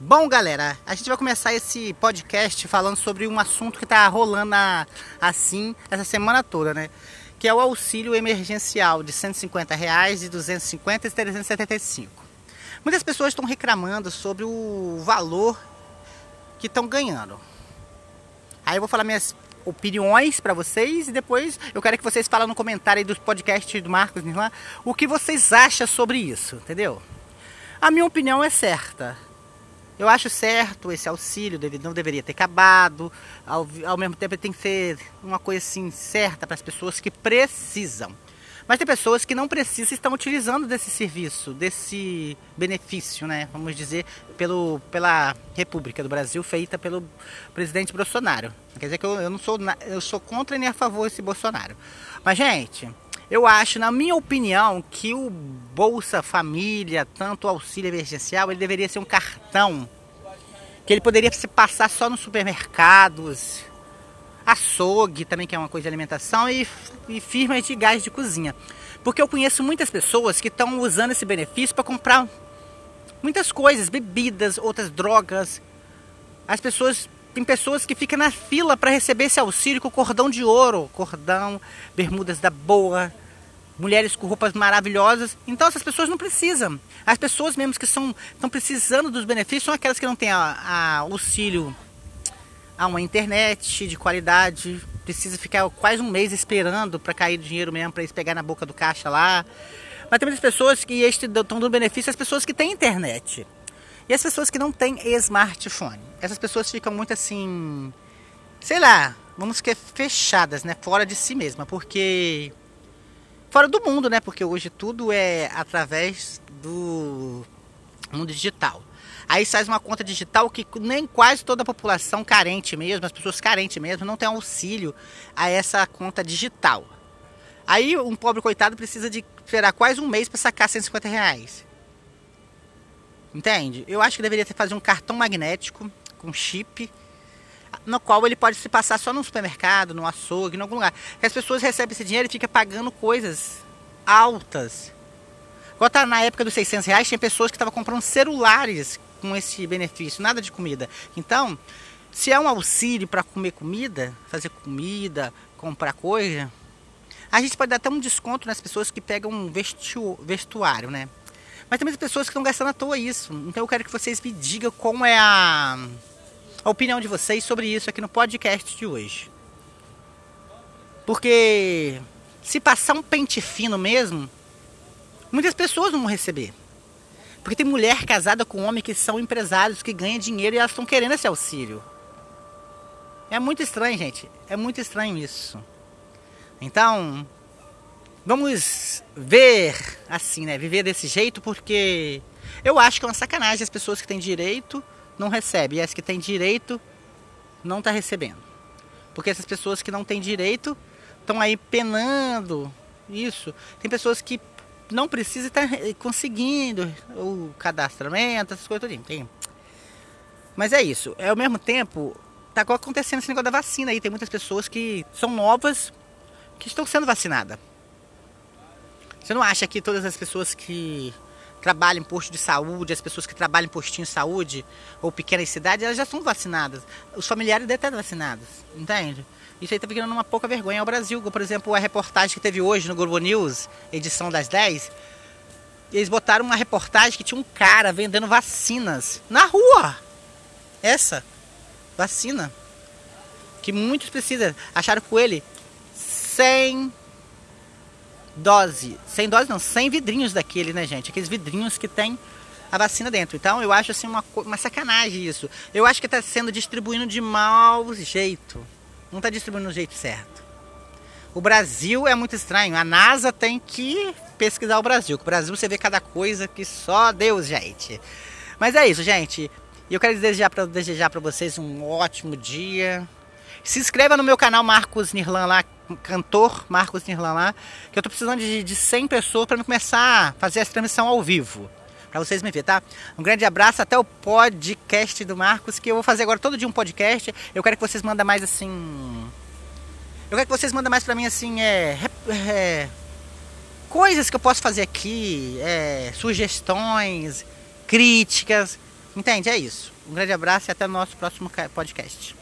Bom, galera, a gente vai começar esse podcast falando sobre um assunto que está rolando a, assim essa semana toda, né? Que é o auxílio emergencial de 150 reais, de 250 e 375. Muitas pessoas estão reclamando sobre o valor que estão ganhando. Aí eu vou falar minhas opiniões para vocês e depois eu quero que vocês falem no comentário aí dos podcasts do Marcos Nirlan o que vocês acham sobre isso, entendeu? A minha opinião é certa eu acho certo esse auxílio, não deveria ter acabado. Ao, ao mesmo tempo, tem que ser uma coisa assim certa para as pessoas que precisam. Mas tem pessoas que não precisam e estão utilizando desse serviço, desse benefício, né? Vamos dizer, pelo, pela República do Brasil, feita pelo presidente Bolsonaro. Quer dizer que eu, eu não sou, eu sou contra nem a favor desse Bolsonaro. Mas, gente, eu acho, na minha opinião, que o Bolsa Família, tanto o auxílio emergencial, ele deveria ser um cartão que ele poderia se passar só nos supermercados, açougue também, que é uma coisa de alimentação, e, e firmas de gás de cozinha. Porque eu conheço muitas pessoas que estão usando esse benefício para comprar muitas coisas, bebidas, outras drogas. As pessoas tem pessoas que ficam na fila para receber esse auxílio com cordão de ouro, cordão, bermudas da boa, mulheres com roupas maravilhosas. Então essas pessoas não precisam. As pessoas mesmo que são, estão precisando dos benefícios são aquelas que não têm a, a auxílio a uma internet de qualidade, precisa ficar quase um mês esperando para cair dinheiro mesmo, para eles pegar na boca do caixa lá. Mas tem muitas pessoas que estão dando benefício às pessoas que têm internet. E as pessoas que não têm smartphone. Essas pessoas ficam muito assim, sei lá, vamos que fechadas, né, fora de si mesma, porque fora do mundo, né? Porque hoje tudo é através do mundo digital. Aí faz uma conta digital que nem quase toda a população carente mesmo, as pessoas carentes mesmo, não tem auxílio a essa conta digital. Aí um pobre coitado precisa de esperar quase um mês para sacar 150 reais. Entende? Eu acho que deveria ter fazer um cartão magnético com chip, no qual ele pode se passar só no supermercado, no açougue, em algum lugar. Que as pessoas recebem esse dinheiro e ficam pagando coisas altas. Igual tá na época dos 600 reais, tinha pessoas que estavam comprando celulares com esse benefício, nada de comida. Então, se é um auxílio para comer comida, fazer comida, comprar coisa, a gente pode dar até um desconto nas pessoas que pegam um vestuário, né? Mas também tem pessoas que estão gastando à toa isso. Então eu quero que vocês me digam como é a, a opinião de vocês sobre isso aqui no podcast de hoje. Porque se passar um pente fino mesmo, muitas pessoas não vão receber. Porque tem mulher casada com homem que são empresários, que ganham dinheiro e elas estão querendo esse auxílio. É muito estranho, gente. É muito estranho isso. Então, vamos ver assim, né? Viver desse jeito, porque eu acho que é uma sacanagem as pessoas que têm direito não recebem, e as que têm direito não tá recebendo. Porque essas pessoas que não têm direito estão aí penando isso. Tem pessoas que não precisam estar conseguindo o cadastramento, essas coisas tudo. Tem. Mas é isso. É ao mesmo tempo, tá acontecendo esse negócio da vacina aí. Tem muitas pessoas que são novas que estão sendo vacinadas. Você não acha que todas as pessoas que trabalham em posto de saúde, as pessoas que trabalham em postinho de saúde ou pequenas cidades, elas já são vacinadas. Os familiares devem estar vacinados, entende? Isso aí está virando uma pouca vergonha ao Brasil. Por exemplo, a reportagem que teve hoje no Globo News, edição das 10, eles botaram uma reportagem que tinha um cara vendendo vacinas na rua. Essa vacina. Que muitos precisam. Acharam com ele 100 dose, sem dose não, sem vidrinhos daquele, né, gente? Aqueles vidrinhos que tem a vacina dentro. Então eu acho assim uma, uma sacanagem isso. Eu acho que está sendo distribuído de mau jeito. Não está distribuindo do jeito certo. O Brasil é muito estranho. A NASA tem que pesquisar o Brasil. O Brasil você vê cada coisa que só Deus, gente. Mas é isso, gente. E eu quero desejar para desejar para vocês um ótimo dia. Se inscreva no meu canal Marcos Nirlan lá, cantor Marcos Nirlan lá, que eu tô precisando de, de 100 pessoas para começar a fazer essa transmissão ao vivo. Para vocês me verem, tá? Um grande abraço, até o podcast do Marcos, que eu vou fazer agora todo dia um podcast. Eu quero que vocês mandem mais assim. Eu quero que vocês mandem mais para mim assim, é, é, coisas que eu posso fazer aqui, é, sugestões, críticas, Entende? É isso. Um grande abraço e até o nosso próximo podcast.